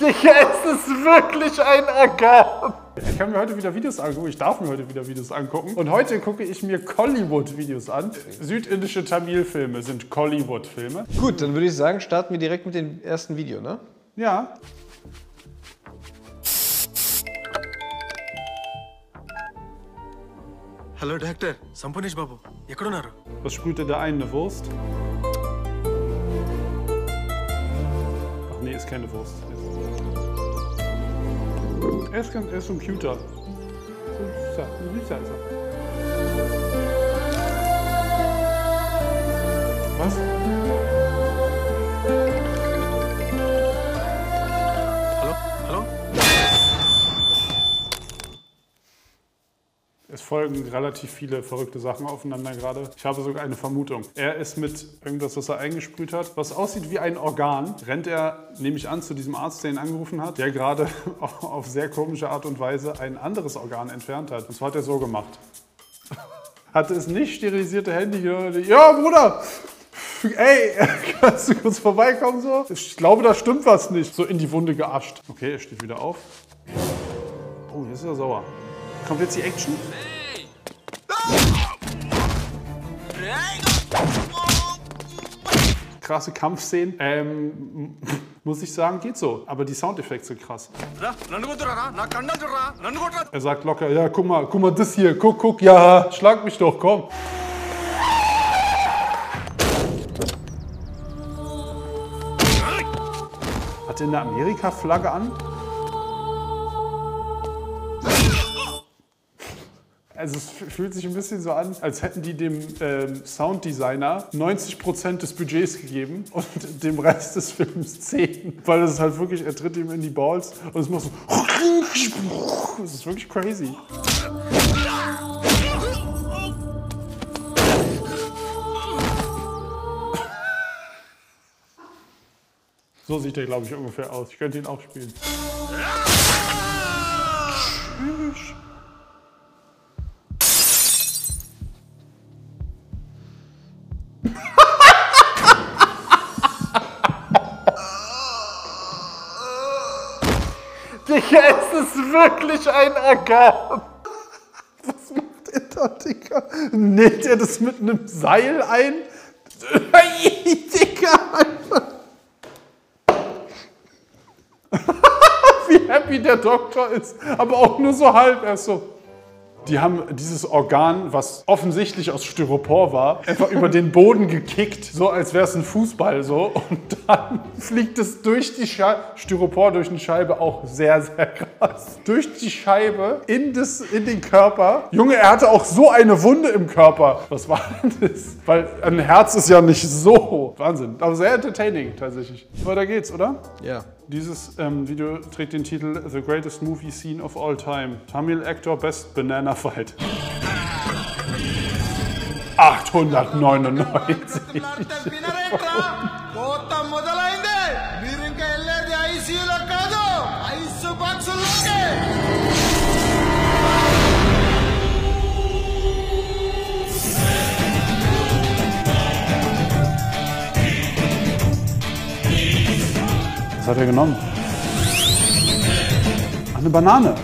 Digga, es ist wirklich ein Organ. Ich kann mir heute wieder Videos angucken. Ich darf mir heute wieder Videos angucken. Und heute gucke ich mir Collywood-Videos an. Südindische Tamil-Filme sind Collywood-Filme. Gut, dann würde ich sagen, starten wir direkt mit dem ersten Video, ne? Ja. Hello doctor Sampoornesh Babu ఎక్కడున్నారు Was sprüht denn da ein? Eine Wurst? Ach nee, ist keine Wurst. Er ist, ganz, er ist so ein cuter. So ein süßer, ein süßer ist er. Was? Folgen relativ viele verrückte Sachen aufeinander gerade. Ich habe sogar eine Vermutung. Er ist mit irgendwas, was er eingesprüht hat, was aussieht wie ein Organ, rennt er, nehme ich an, zu diesem Arzt, der ihn angerufen hat, der gerade auf sehr komische Art und Weise ein anderes Organ entfernt hat. Und zwar hat er so gemacht. Hatte es nicht sterilisierte Handy. Ja, Bruder! Ey, kannst du kurz vorbeikommen so? Ich glaube, da stimmt was nicht. So in die Wunde geascht. Okay, er steht wieder auf. Oh, jetzt ist er sauer. Kommt jetzt die Action? Krasse Kampfszenen. Ähm, muss ich sagen, geht so. Aber die Soundeffekte sind krass. Er sagt locker, ja, guck mal, guck mal das hier, guck, guck, ja, schlag mich doch, komm. Hat er eine Amerika-Flagge an? Also es fühlt sich ein bisschen so an, als hätten die dem ähm, Sounddesigner 90% des Budgets gegeben und dem Rest des Films 10. Weil es ist halt wirklich, er tritt ihm in die Balls und es macht so... Das ist wirklich crazy. So sieht er, glaube ich, ungefähr aus. Ich könnte ihn auch spielen. Digga, es ist wirklich ein Organ. Was macht er da, Digga? Näht er das mit einem Seil ein? Digga, einfach. Wie happy der Doktor ist. Aber auch nur so halb. Er ist so. Die haben dieses Organ, was offensichtlich aus Styropor war, einfach über den Boden gekickt, so als wäre es ein Fußball so. Und dann fliegt es durch die Scheibe, Styropor durch eine Scheibe, auch sehr, sehr krass. Durch die Scheibe in, das, in den Körper. Junge, er hatte auch so eine Wunde im Körper. Was war denn das? Weil ein Herz ist ja nicht so. Wahnsinn. Aber sehr entertaining tatsächlich. Weiter geht's, oder? Ja. Dieses ähm, Video trägt den Titel The Greatest Movie Scene of All Time. Tamil Actor Best Banana Fight. 899. Was hat er genommen? Eine Banane.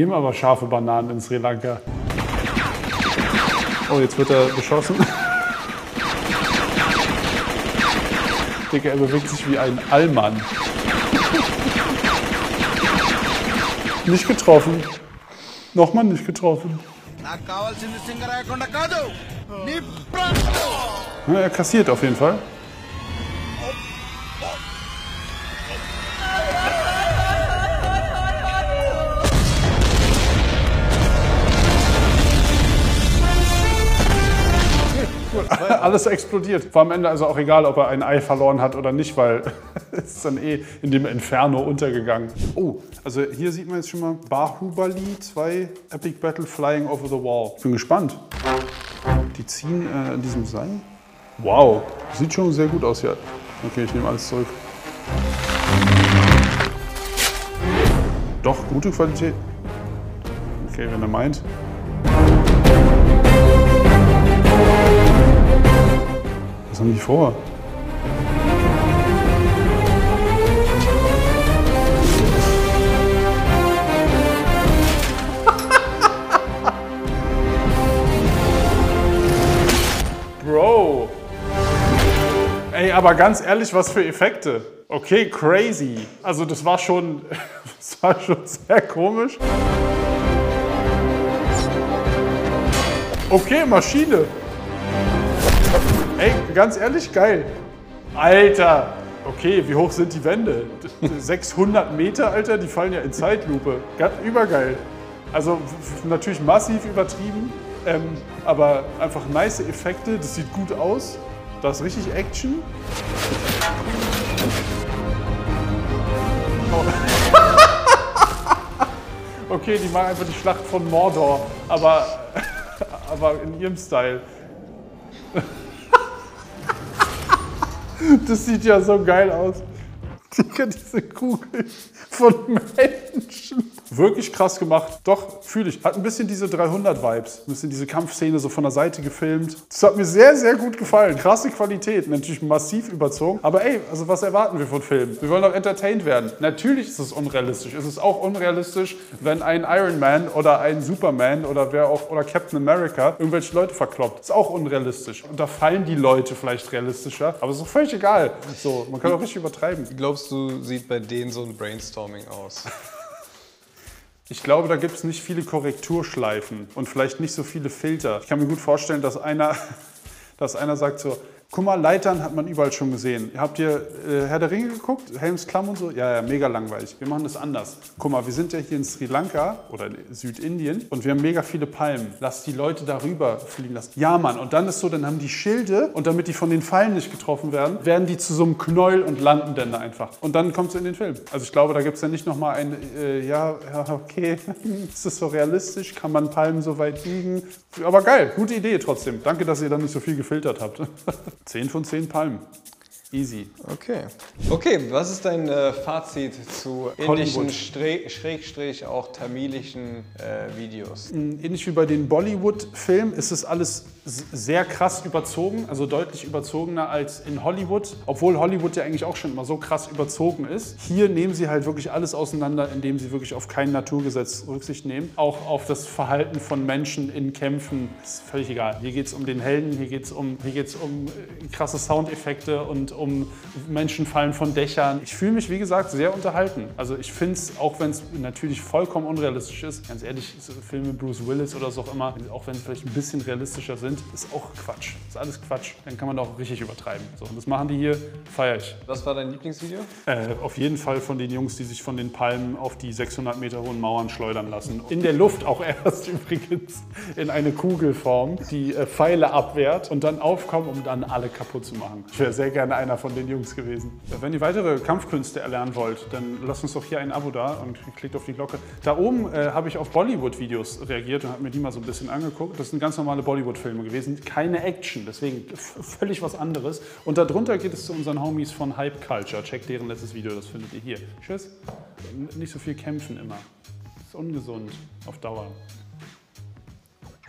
geben aber scharfe Bananen in Sri Lanka. Oh, jetzt wird er beschossen. Digga, er bewegt sich wie ein Allmann. Nicht getroffen. Nochmal nicht getroffen. Na, er kassiert auf jeden Fall. Alles explodiert. War am Ende also auch egal, ob er ein Ei verloren hat oder nicht, weil es ist dann eh in dem Inferno untergegangen. Oh, also hier sieht man jetzt schon mal Bahubali 2 Epic Battle Flying Over the Wall. Bin gespannt. Die ziehen äh, an diesem Seil. Wow, sieht schon sehr gut aus hier. Okay, ich nehme alles zurück. Doch, gute Qualität. Okay, wenn er meint. Haben die vor? Bro. Ey, aber ganz ehrlich, was für Effekte. Okay, crazy. Also das war schon, das war schon sehr komisch. Okay, Maschine. Ey, ganz ehrlich, geil. Alter. Okay, wie hoch sind die Wände? 600 Meter, Alter, die fallen ja in Zeitlupe. Ganz übergeil. Also natürlich massiv übertrieben, ähm, aber einfach nice Effekte. Das sieht gut aus. Da ist richtig Action. Okay, die machen einfach die Schlacht von Mordor, aber, aber in ihrem Style. Das sieht ja so geil aus. Digga, diese Kugel von Menschen. Wirklich krass gemacht. Doch, fühle ich. Hat ein bisschen diese 300-Vibes. Ein bisschen diese Kampfszene so von der Seite gefilmt. Das hat mir sehr, sehr gut gefallen. Krasse Qualität. Natürlich massiv überzogen. Aber ey, also was erwarten wir von Filmen? Wir wollen doch entertained werden. Natürlich ist es unrealistisch. Es ist auch unrealistisch, wenn ein Iron Man oder ein Superman oder wer auch oder Captain America irgendwelche Leute verkloppt. Ist auch unrealistisch. Und da fallen die Leute vielleicht realistischer. Aber ist doch völlig egal. So, man kann auch richtig übertreiben. Glaubst du, sieht bei denen so ein Brainstorming aus? Ich glaube, da gibt es nicht viele Korrekturschleifen und vielleicht nicht so viele Filter. Ich kann mir gut vorstellen, dass einer, dass einer sagt so, guck mal, Leitern hat man überall schon gesehen. Habt ihr äh, Herr der Ringe geguckt? Helms Klamm und so? Ja, ja, mega langweilig. Wir machen das anders. Guck mal, wir sind ja hier in Sri Lanka oder in Südindien und wir haben mega viele Palmen. Lass die Leute darüber fliegen lassen. Ja, Mann. Und dann ist so, dann haben die Schilde und damit die von den Pfeilen nicht getroffen werden, werden die zu so einem Knäuel und landen dann da einfach. Und dann kommt es in den Film. Also ich glaube, da gibt es dann nicht nochmal ein, äh, ja, ja, okay, ist das so realistisch? Kann man Palmen so weit biegen? Aber geil, gute Idee trotzdem. Danke, dass ihr dann nicht so viel gefiltert habt. 10 von 10 Palmen. Easy. Okay. Okay, was ist dein äh, Fazit zu indischen, Schrägstrich auch tamilischen äh, Videos? Ähnlich wie bei den Bollywood-Filmen ist es alles sehr krass überzogen, also deutlich überzogener als in Hollywood, obwohl Hollywood ja eigentlich auch schon immer so krass überzogen ist. Hier nehmen sie halt wirklich alles auseinander, indem sie wirklich auf kein Naturgesetz Rücksicht nehmen. Auch auf das Verhalten von Menschen in Kämpfen ist völlig egal. Hier geht es um den Helden, hier geht es um, um äh, krasse Soundeffekte und um Menschen fallen von Dächern. Ich fühle mich, wie gesagt, sehr unterhalten. Also ich finde es, auch wenn es natürlich vollkommen unrealistisch ist, ganz ehrlich, Filme Bruce Willis oder so auch immer, auch wenn sie vielleicht ein bisschen realistischer sind, ist auch Quatsch. Ist alles Quatsch. Dann kann man doch richtig übertreiben. So, und das machen die hier, feiere ich. Was war dein Lieblingsvideo? Äh, auf jeden Fall von den Jungs, die sich von den Palmen auf die 600 Meter hohen Mauern schleudern lassen. In der Luft auch erst übrigens in eine Kugelform, die äh, Pfeile abwehrt und dann aufkommen, um dann alle kaputt zu machen. Ich wäre sehr gerne einer von den Jungs gewesen. Äh, Wenn ihr weitere Kampfkünste erlernen wollt, dann lasst uns doch hier ein Abo da und klickt auf die Glocke. Da oben äh, habe ich auf Bollywood-Videos reagiert und habe mir die mal so ein bisschen angeguckt. Das sind ganz normale Bollywood-Filme gewesen, keine Action, deswegen völlig was anderes. Und darunter geht es zu unseren Homies von Hype Culture. Checkt deren letztes Video, das findet ihr hier. Tschüss. Nicht so viel kämpfen immer. ist ungesund auf Dauer.